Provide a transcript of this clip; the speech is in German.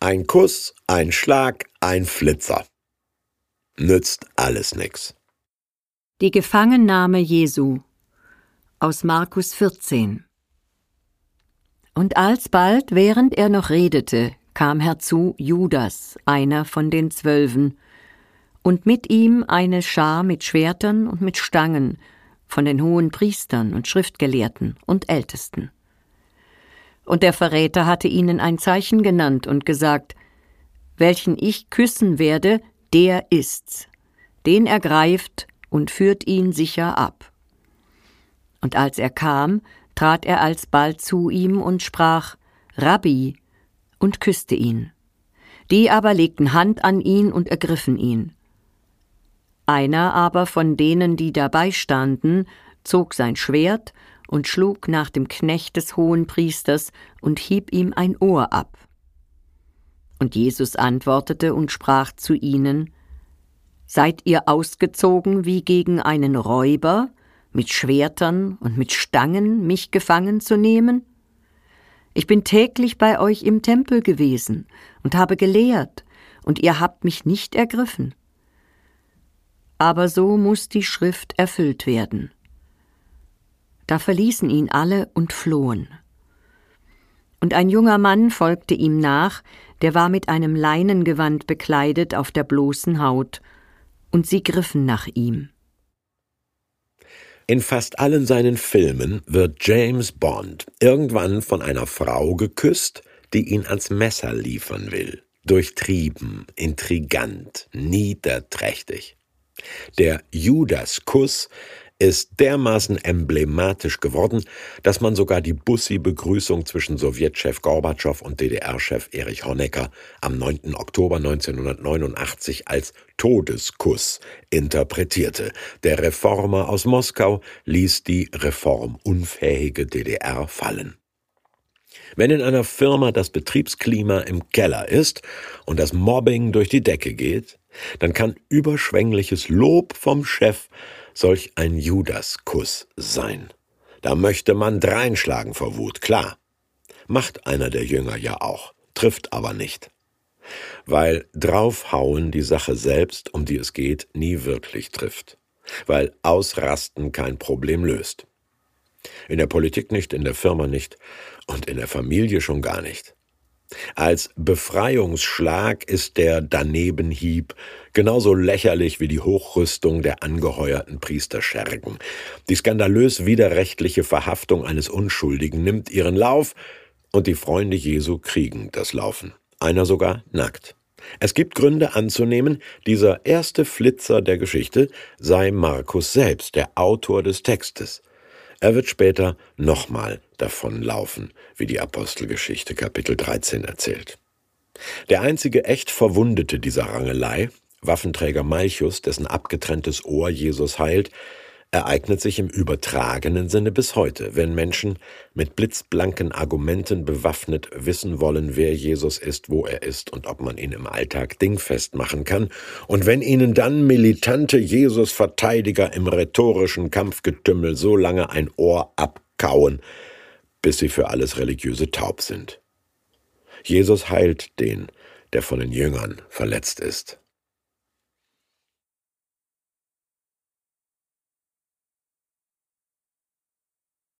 Ein Kuss, ein Schlag, ein Flitzer. Nützt alles nix. Die Gefangennahme Jesu aus Markus 14 Und alsbald, während er noch redete, kam herzu Judas, einer von den Zwölfen, und mit ihm eine Schar mit Schwertern und mit Stangen von den hohen Priestern und Schriftgelehrten und Ältesten. Und der Verräter hatte ihnen ein Zeichen genannt und gesagt, welchen ich küssen werde, der ist's. Den ergreift und führt ihn sicher ab. Und als er kam, trat er alsbald zu ihm und sprach, Rabbi, und küsste ihn. Die aber legten Hand an ihn und ergriffen ihn. Einer aber von denen, die dabei standen, zog sein Schwert und schlug nach dem Knecht des Hohenpriesters und hieb ihm ein Ohr ab. Und Jesus antwortete und sprach zu ihnen, Seid ihr ausgezogen wie gegen einen Räuber, mit Schwertern und mit Stangen mich gefangen zu nehmen? Ich bin täglich bei euch im Tempel gewesen und habe gelehrt, und ihr habt mich nicht ergriffen. Aber so muss die Schrift erfüllt werden. Da verließen ihn alle und flohen. Und ein junger Mann folgte ihm nach, der war mit einem Leinengewand bekleidet auf der bloßen Haut, und sie griffen nach ihm. In fast allen seinen Filmen wird James Bond irgendwann von einer Frau geküsst, die ihn ans Messer liefern will. Durchtrieben, intrigant, niederträchtig. Der Judaskuss ist dermaßen emblematisch geworden, dass man sogar die Bussi-Begrüßung zwischen Sowjetchef Gorbatschow und DDR-Chef Erich Honecker am 9. Oktober 1989 als Todeskuss interpretierte. Der Reformer aus Moskau ließ die reformunfähige DDR fallen. Wenn in einer Firma das Betriebsklima im Keller ist und das Mobbing durch die Decke geht, dann kann überschwängliches Lob vom Chef solch ein Judaskuss sein. Da möchte man dreinschlagen vor Wut, klar. Macht einer der Jünger ja auch, trifft aber nicht. Weil draufhauen die Sache selbst, um die es geht, nie wirklich trifft. Weil Ausrasten kein Problem löst. In der Politik nicht, in der Firma nicht und in der Familie schon gar nicht. Als Befreiungsschlag ist der Danebenhieb genauso lächerlich wie die Hochrüstung der angeheuerten Priester Schergen. Die skandalös widerrechtliche Verhaftung eines Unschuldigen nimmt ihren Lauf und die Freunde Jesu kriegen das Laufen. Einer sogar nackt. Es gibt Gründe anzunehmen, dieser erste Flitzer der Geschichte sei Markus selbst, der Autor des Textes. Er wird später nochmal davonlaufen, wie die Apostelgeschichte Kapitel 13 erzählt. Der einzige echt Verwundete dieser Rangelei, Waffenträger Malchus, dessen abgetrenntes Ohr Jesus heilt, ereignet sich im übertragenen Sinne bis heute, wenn Menschen mit blitzblanken Argumenten bewaffnet wissen wollen, wer Jesus ist, wo er ist und ob man ihn im Alltag dingfest machen kann, und wenn ihnen dann militante Jesus-Verteidiger im rhetorischen Kampfgetümmel so lange ein Ohr abkauen, bis sie für alles Religiöse taub sind. Jesus heilt den, der von den Jüngern verletzt ist.